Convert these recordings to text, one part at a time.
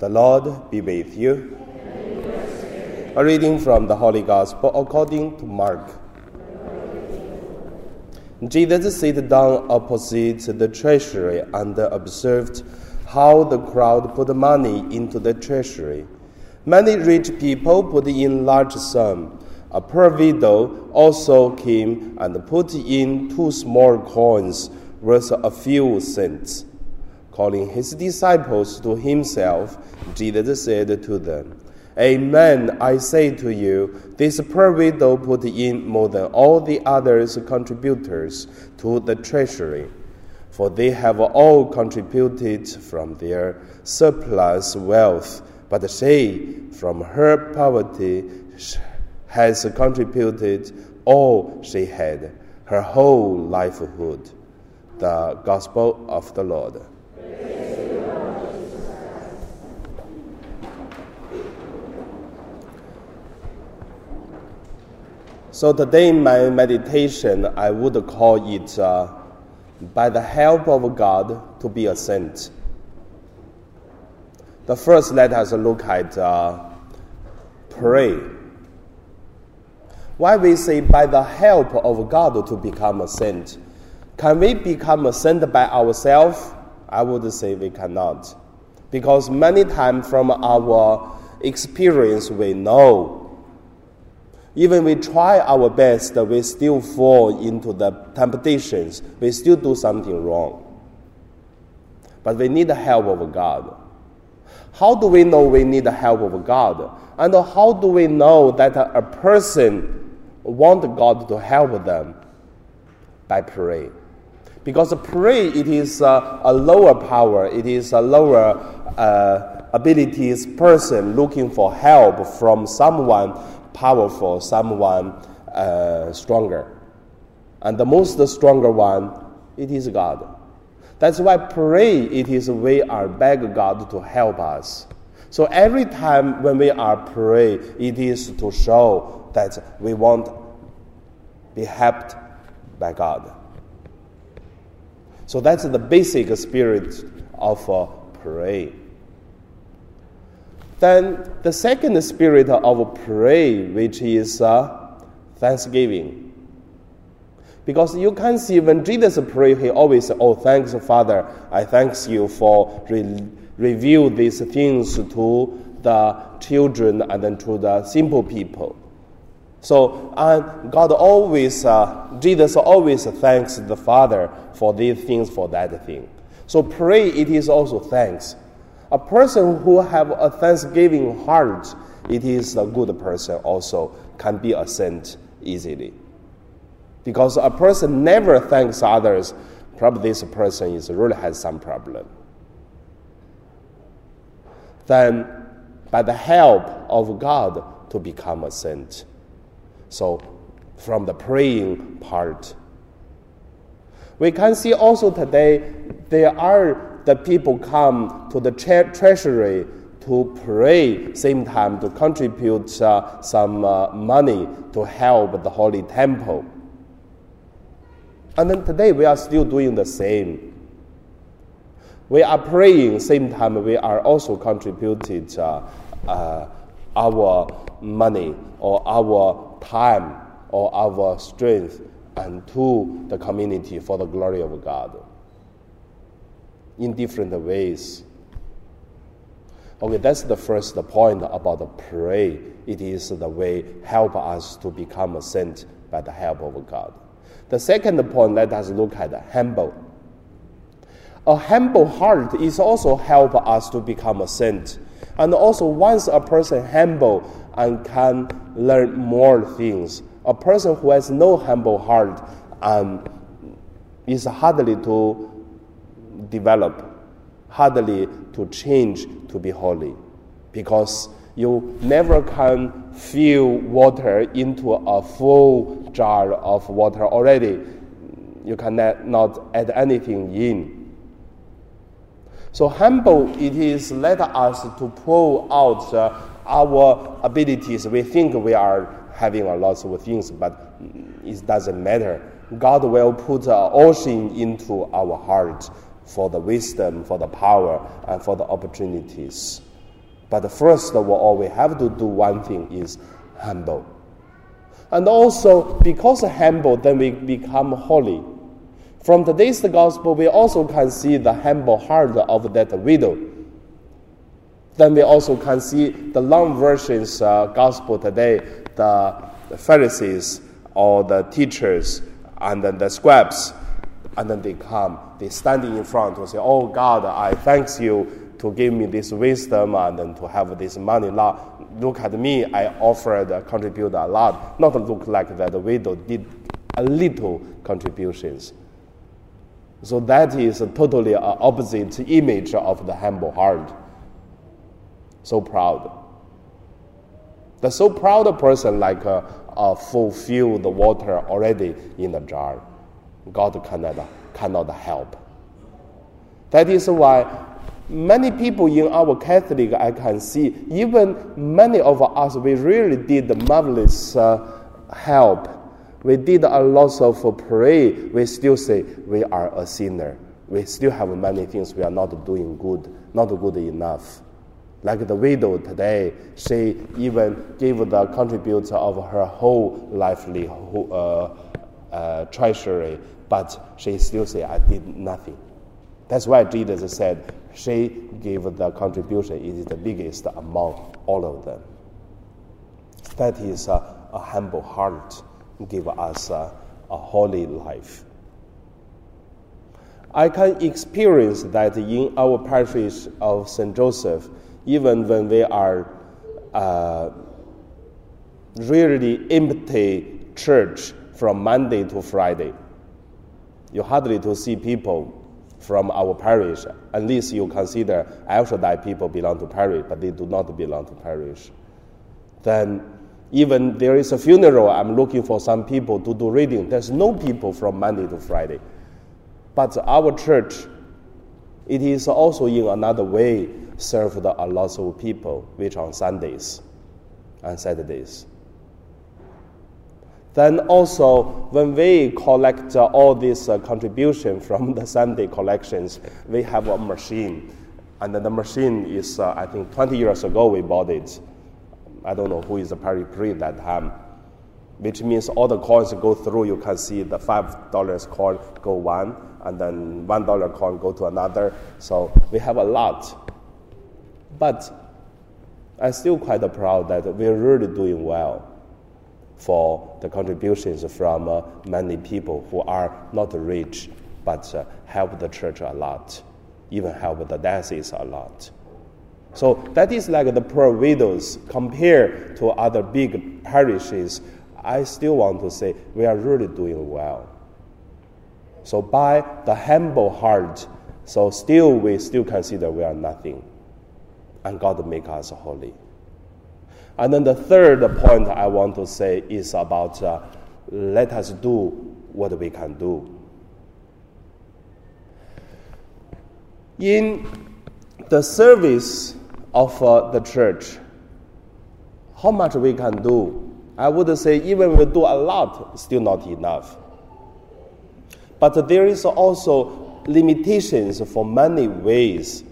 The Lord be with you. A reading from the Holy Gospel according to Mark. Jesus sat down opposite the treasury and observed how the crowd put money into the treasury. Many rich people put in large sums. A poor widow also came and put in two small coins worth a few cents. Calling his disciples to himself, Jesus said to them, Amen, I say to you, this poor widow put in more than all the others contributors to the treasury, for they have all contributed from their surplus wealth, but she, from her poverty, has contributed all she had, her whole livelihood. The Gospel of the Lord. So today my meditation, I would call it uh, by the help of God to be a saint. The first, let us look at uh, pray. Why we say by the help of God to become a saint? Can we become a saint by ourselves? I would say we cannot. Because many times from our experience, we know even we try our best, we still fall into the temptations. We still do something wrong. But we need the help of God. How do we know we need the help of God? And how do we know that a person want God to help them? By praying. Because pray, it is a, a lower power, it is a lower uh, abilities person looking for help from someone powerful, someone uh, stronger. And the most stronger one, it is God. That's why pray, it is we are beg God to help us. So every time when we are pray, it is to show that we want be helped by God. So that's the basic spirit of uh, pray. Then the second spirit of pray, which is uh, thanksgiving. Because you can see when Jesus pray, he always say, "Oh, thanks, Father. I thanks you for re- reveal these things to the children and then to the simple people." So and God always, uh, Jesus always thanks the Father for these things, for that thing. So pray, it is also thanks. A person who have a thanksgiving heart, it is a good person also, can be a saint easily. Because a person never thanks others, probably this person is really has some problem. Then, by the help of God, to become a saint. So, from the praying part, we can see also today there are the people come to the tre- treasury to pray, same time to contribute uh, some uh, money to help the holy temple. And then today we are still doing the same. We are praying, same time we are also contributed uh, uh our money or our time or our strength and to the community for the glory of God in different ways. Okay, that's the first point about pray. It is the way help us to become a saint by the help of God. The second point, let us look at humble. A humble heart is also help us to become a saint. And also, once a person humble and can learn more things, a person who has no humble heart um, is hardly to develop, hardly to change to be holy, because you never can fill water into a full jar of water already. You cannot not add anything in. So humble it is let us to pull out uh, our abilities. We think we are having a lot of things, but it doesn't matter. God will put uh, ocean into our heart for the wisdom, for the power, and for the opportunities. But first of all, we have to do one thing is humble. And also, because humble, then we become holy. From today's gospel, we also can see the humble heart of that widow. Then we also can see the long versions uh, gospel today, the, the Pharisees or the teachers and then the scribes, and then they come, they standing in front to say, "Oh God, I thanks you to give me this wisdom and then to have this money. Look at me, I offered, uh, contribute a lot. Not look like that widow did a little contributions. So that is a totally uh, opposite image of the humble heart. So proud. The so proud person like uh, uh, fulfill the water already in the jar. God cannot, cannot help. That is why many people in our Catholic, I can see, even many of us, we really did marvelous uh, help. We did a lot of pray. We still say we are a sinner. We still have many things we are not doing good, not good enough. Like the widow today, she even gave the contribution of her whole livelihood, uh, uh, treasury, but she still say, I did nothing. That's why Jesus said, she gave the contribution, it is the biggest among all of them. That is a, a humble heart, give us a, a holy life. I can experience that in our parish of St. Joseph, even when we are uh, really empty church from Monday to Friday. You hardly to see people from our parish, unless you consider El people belong to parish, but they do not belong to parish. Then, even there is a funeral, I'm looking for some people to do reading. There's no people from Monday to Friday. But our church, it is also in another way served a lot of people, which on Sundays and Saturdays. Then also, when we collect uh, all this uh, contribution from the Sunday collections, we have a machine. And the machine is, uh, I think, 20 years ago we bought it. I don't know who is the parish priest that time. Which means all the coins go through, you can see the $5 coin go one, and then $1 coin go to another. So we have a lot. But I'm still quite proud that we're really doing well for the contributions from uh, many people who are not rich but uh, help the church a lot, even help the diocese a lot. So that is like the poor widows compared to other big parishes. I still want to say we are really doing well. So by the humble heart, so still we still consider we are nothing, and God make us holy. And then the third point I want to say is about uh, let us do what we can do. In the service of uh, the church, how much we can do, I would say even we do a lot, still not enough. But there is also limitations for many ways.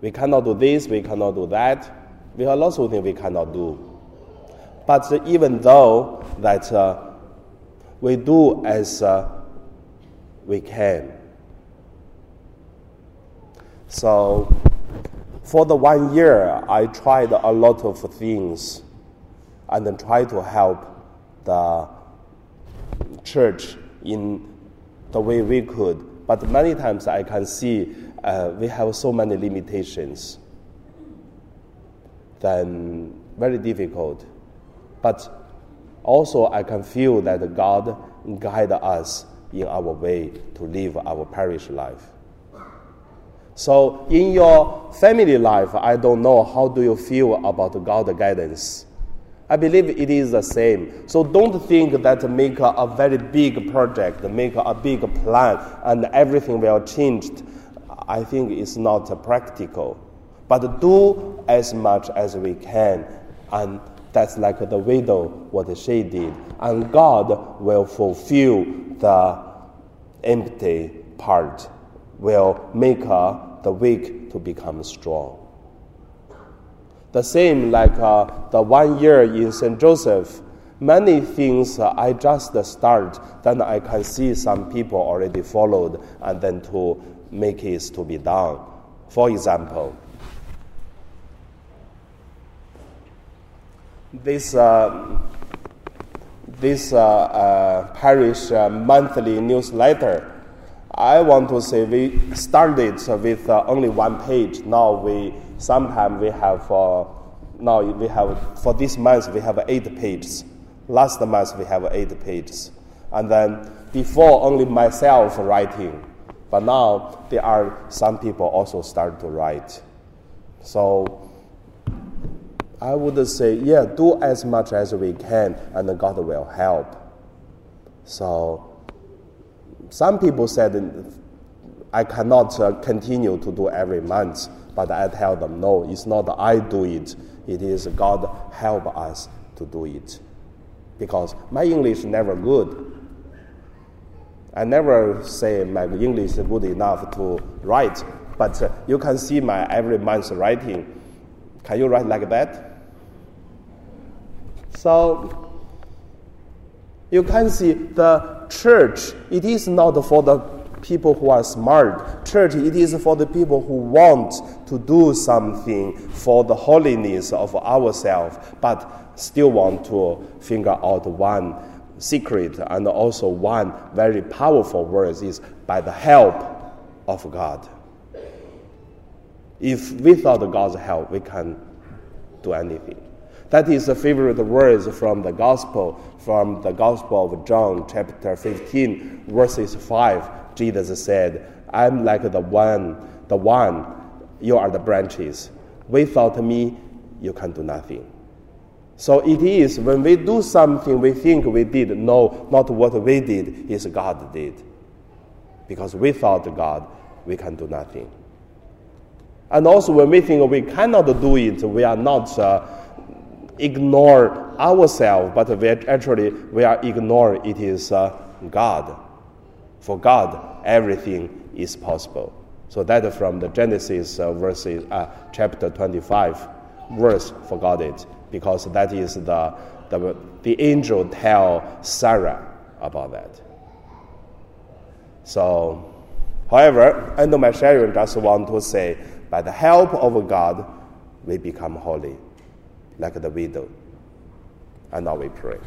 We cannot do this, we cannot do that. We lots of things we cannot do. But even though that uh, we do as uh, we can. So for the one year, I tried a lot of things and then tried to help the church in the way we could. But many times I can see uh, we have so many limitations then very difficult. But also, I can feel that God guide us in our way to live our parish life. So, in your family life, I don't know how do you feel about God's guidance. I believe it is the same. So don't think that make a, a very big project, make a big plan, and everything will change. I think it's not practical. But do as much as we can. And that's like the widow, what she did. And God will fulfill the empty part, will make her the weak to become strong. The same like uh, the one year in St. Joseph, many things uh, I just start, then I can see some people already followed, and then to make it to be done. For example, this uh, this uh, uh, parish uh, monthly newsletter. I want to say we started with uh, only one page. Now we sometimes we have now we have for this month we have eight pages. Last month we have eight pages, and then before only myself writing, but now there are some people also start to write. So I would say, yeah, do as much as we can, and God will help. So, some people said, I cannot uh, continue to do every month, but I tell them, no, it's not I do it, it is God help us to do it. Because my English never good. I never say my English is good enough to write, but uh, you can see my every month writing. Can you write like that? So you can see the church, it is not for the people who are smart. Church, it is for the people who want to do something for the holiness of ourselves, but still want to figure out one secret and also one very powerful word is by the help of God. If without God's help, we can do anything. That is the favorite words from the Gospel, from the Gospel of John, chapter 15, verses 5. Jesus said, I'm like the one, the one, you are the branches. Without me, you can do nothing. So it is when we do something we think we did, no, not what we did, is God did. Because without God, we can do nothing. And also, when we think we cannot do it, we are not uh, ignore ourselves, but we actually we are ignore it is uh, God. For God, everything is possible. So that from the Genesis uh, verses, uh, chapter 25, verse forgot it because that is the, the, the angel tell Sarah about that. So, however, end of my sharing, just want to say, by the help of God, we become holy like the widow. And now we pray.